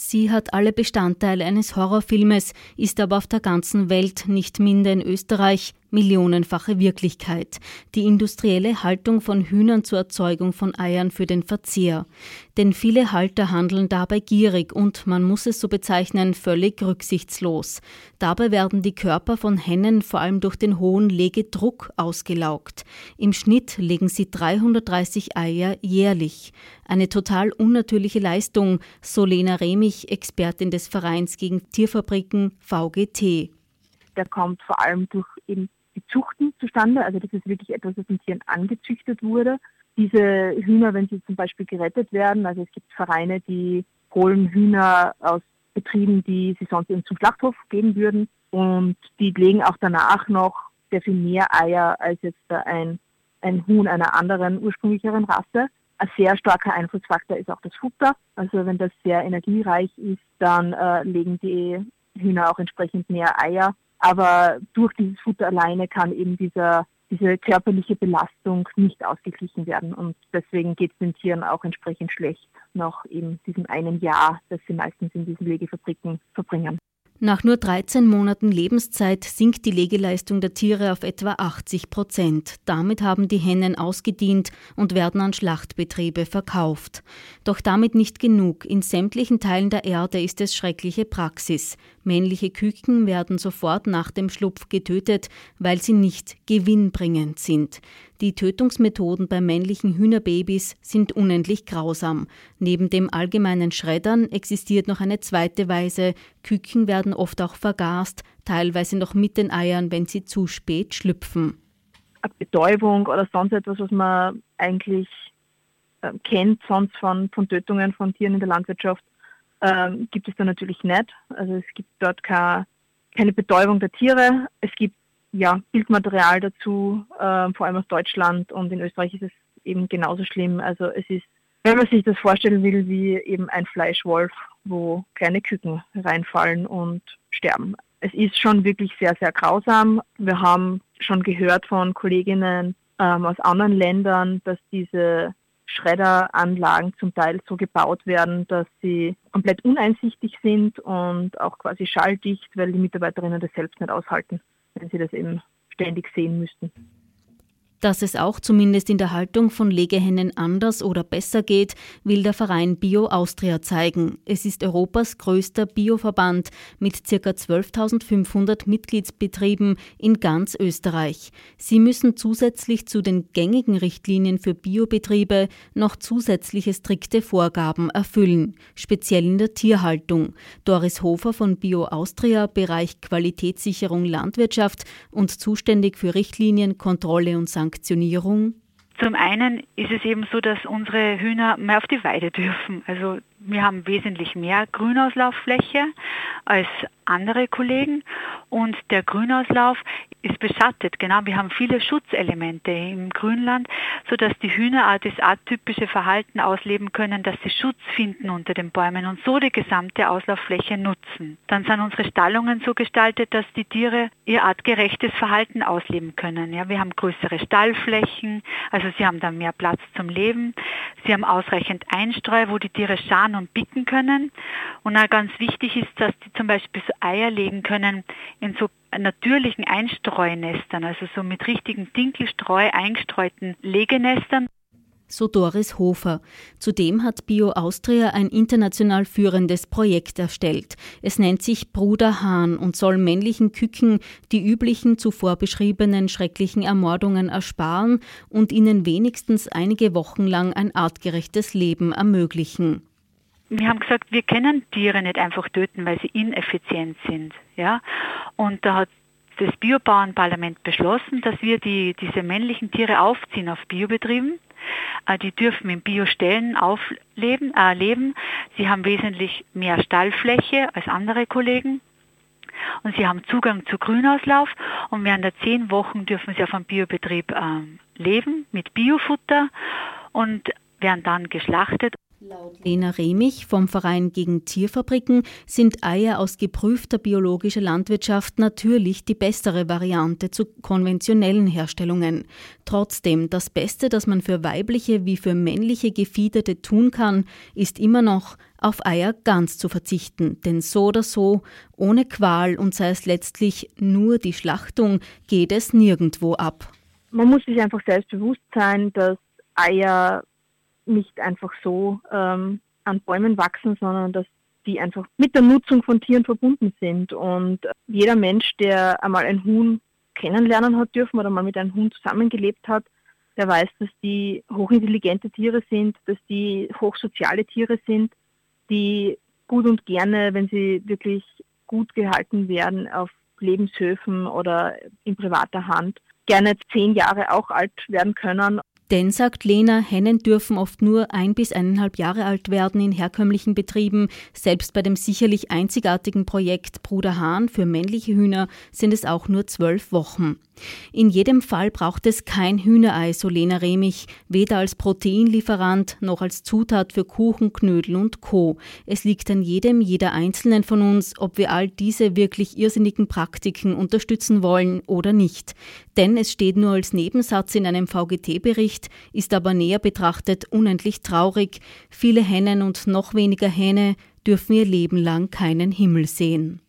Sie hat alle Bestandteile eines Horrorfilmes, ist aber auf der ganzen Welt, nicht minder in Österreich, millionenfache Wirklichkeit. Die industrielle Haltung von Hühnern zur Erzeugung von Eiern für den Verzehr. Denn viele Halter handeln dabei gierig und, man muss es so bezeichnen, völlig rücksichtslos. Dabei werden die Körper von Hennen vor allem durch den hohen Legedruck ausgelaugt. Im Schnitt legen sie 330 Eier jährlich. Eine total unnatürliche Leistung, so Lena Remich, Expertin des Vereins gegen Tierfabriken VGT. Der kommt vor allem durch eben die Zuchten zustande. Also das ist wirklich etwas, das in Tieren angezüchtet wurde. Diese Hühner, wenn sie zum Beispiel gerettet werden, also es gibt Vereine, die holen Hühner aus Betrieben, die sie sonst eben zum Schlachthof geben würden und die legen auch danach noch sehr viel mehr Eier als jetzt ein, ein Huhn einer anderen ursprünglicheren Rasse. Ein sehr starker Einflussfaktor ist auch das Futter. Also wenn das sehr energiereich ist, dann äh, legen die Hühner auch entsprechend mehr Eier aber durch dieses Futter alleine kann eben dieser, diese körperliche Belastung nicht ausgeglichen werden. Und deswegen geht es den Tieren auch entsprechend schlecht nach eben diesem einen Jahr, das sie meistens in diesen Legefabriken verbringen. Nach nur 13 Monaten Lebenszeit sinkt die Legeleistung der Tiere auf etwa 80 Prozent. Damit haben die Hennen ausgedient und werden an Schlachtbetriebe verkauft. Doch damit nicht genug. In sämtlichen Teilen der Erde ist es schreckliche Praxis. Männliche Küken werden sofort nach dem Schlupf getötet, weil sie nicht gewinnbringend sind. Die Tötungsmethoden bei männlichen Hühnerbabys sind unendlich grausam. Neben dem allgemeinen Schreddern existiert noch eine zweite Weise. Küken werden oft auch vergast, teilweise noch mit den Eiern, wenn sie zu spät schlüpfen. Eine Betäubung oder sonst etwas, was man eigentlich äh, kennt, sonst von, von Tötungen von Tieren in der Landwirtschaft, ähm, gibt es da natürlich nicht. Also es gibt dort keine, keine Betäubung der Tiere. Es gibt ja Bildmaterial dazu, äh, vor allem aus Deutschland und in Österreich ist es eben genauso schlimm. Also es ist, wenn man sich das vorstellen will, wie eben ein Fleischwolf, wo kleine Küken reinfallen und sterben. Es ist schon wirklich sehr, sehr grausam. Wir haben schon gehört von Kolleginnen ähm, aus anderen Ländern, dass diese Schredderanlagen zum Teil so gebaut werden, dass sie komplett uneinsichtig sind und auch quasi schalldicht, weil die Mitarbeiterinnen das selbst nicht aushalten, wenn sie das eben ständig sehen müssten. Dass es auch zumindest in der Haltung von Legehennen anders oder besser geht, will der Verein Bio Austria zeigen. Es ist Europas größter Bioverband mit ca. 12.500 Mitgliedsbetrieben in ganz Österreich. Sie müssen zusätzlich zu den gängigen Richtlinien für Biobetriebe noch zusätzliche strikte Vorgaben erfüllen, speziell in der Tierhaltung. Doris Hofer von Bio Austria, Bereich Qualitätssicherung Landwirtschaft und zuständig für Richtlinien, Kontrolle und Sanktionen Sanktionierung? Zum einen ist es eben so, dass unsere Hühner mehr auf die Weide dürfen. Also wir haben wesentlich mehr Grünauslauffläche als andere Kollegen und der Grünauslauf ist beschattet. Genau, wir haben viele Schutzelemente im Grünland, sodass die Hühner das atypische Verhalten ausleben können, dass sie Schutz finden unter den Bäumen und so die gesamte Auslauffläche nutzen. Dann sind unsere Stallungen so gestaltet, dass die Tiere ihr artgerechtes Verhalten ausleben können. Ja, wir haben größere Stallflächen, also sie haben dann mehr Platz zum Leben. Sie haben ausreichend Einstreu, wo die Tiere scharen und bicken können. Und auch ganz wichtig ist, dass die zum Beispiel so Eier legen können in so natürlichen Einstreunestern, also so mit richtigen Dinkelstreu eingestreuten Legenestern so Doris Hofer. Zudem hat Bio Austria ein international führendes Projekt erstellt. Es nennt sich Bruder Hahn und soll männlichen Küken die üblichen zuvor beschriebenen schrecklichen Ermordungen ersparen und ihnen wenigstens einige Wochen lang ein artgerechtes Leben ermöglichen. Wir haben gesagt, wir können Tiere nicht einfach töten, weil sie ineffizient sind. Ja? Und da hat das Biobauernparlament beschlossen, dass wir die, diese männlichen Tiere aufziehen auf Biobetrieben äh, die dürfen in Biostellen aufleben, äh, leben. Sie haben wesentlich mehr Stallfläche als andere Kollegen. Und sie haben Zugang zu Grünauslauf und während der zehn Wochen dürfen sie auf einem Biobetrieb äh, leben mit Biofutter und werden dann geschlachtet. Laut Lena Remich vom Verein gegen Tierfabriken sind Eier aus geprüfter biologischer Landwirtschaft natürlich die bessere Variante zu konventionellen Herstellungen. Trotzdem, das Beste, das man für weibliche wie für männliche Gefiederte tun kann, ist immer noch, auf Eier ganz zu verzichten, denn so oder so, ohne Qual und sei es letztlich nur die Schlachtung, geht es nirgendwo ab. Man muss sich einfach selbst bewusst sein, dass Eier nicht einfach so ähm, an Bäumen wachsen, sondern dass die einfach mit der Nutzung von Tieren verbunden sind. Und jeder Mensch, der einmal ein Huhn kennenlernen hat dürfen oder mal mit einem Huhn zusammengelebt hat, der weiß, dass die hochintelligente Tiere sind, dass die hochsoziale Tiere sind, die gut und gerne, wenn sie wirklich gut gehalten werden auf Lebenshöfen oder in privater Hand, gerne zehn Jahre auch alt werden können. Denn, sagt Lena, Hennen dürfen oft nur ein bis eineinhalb Jahre alt werden in herkömmlichen Betrieben. Selbst bei dem sicherlich einzigartigen Projekt Bruder Hahn für männliche Hühner sind es auch nur zwölf Wochen. In jedem Fall braucht es kein Hühnerei, so Lena Remich, weder als Proteinlieferant noch als Zutat für Kuchen, Knödel und Co. Es liegt an jedem, jeder Einzelnen von uns, ob wir all diese wirklich irrsinnigen Praktiken unterstützen wollen oder nicht. Denn es steht nur als Nebensatz in einem VGT-Bericht, ist aber näher betrachtet unendlich traurig. Viele Hennen und noch weniger Hähne dürfen ihr Leben lang keinen Himmel sehen.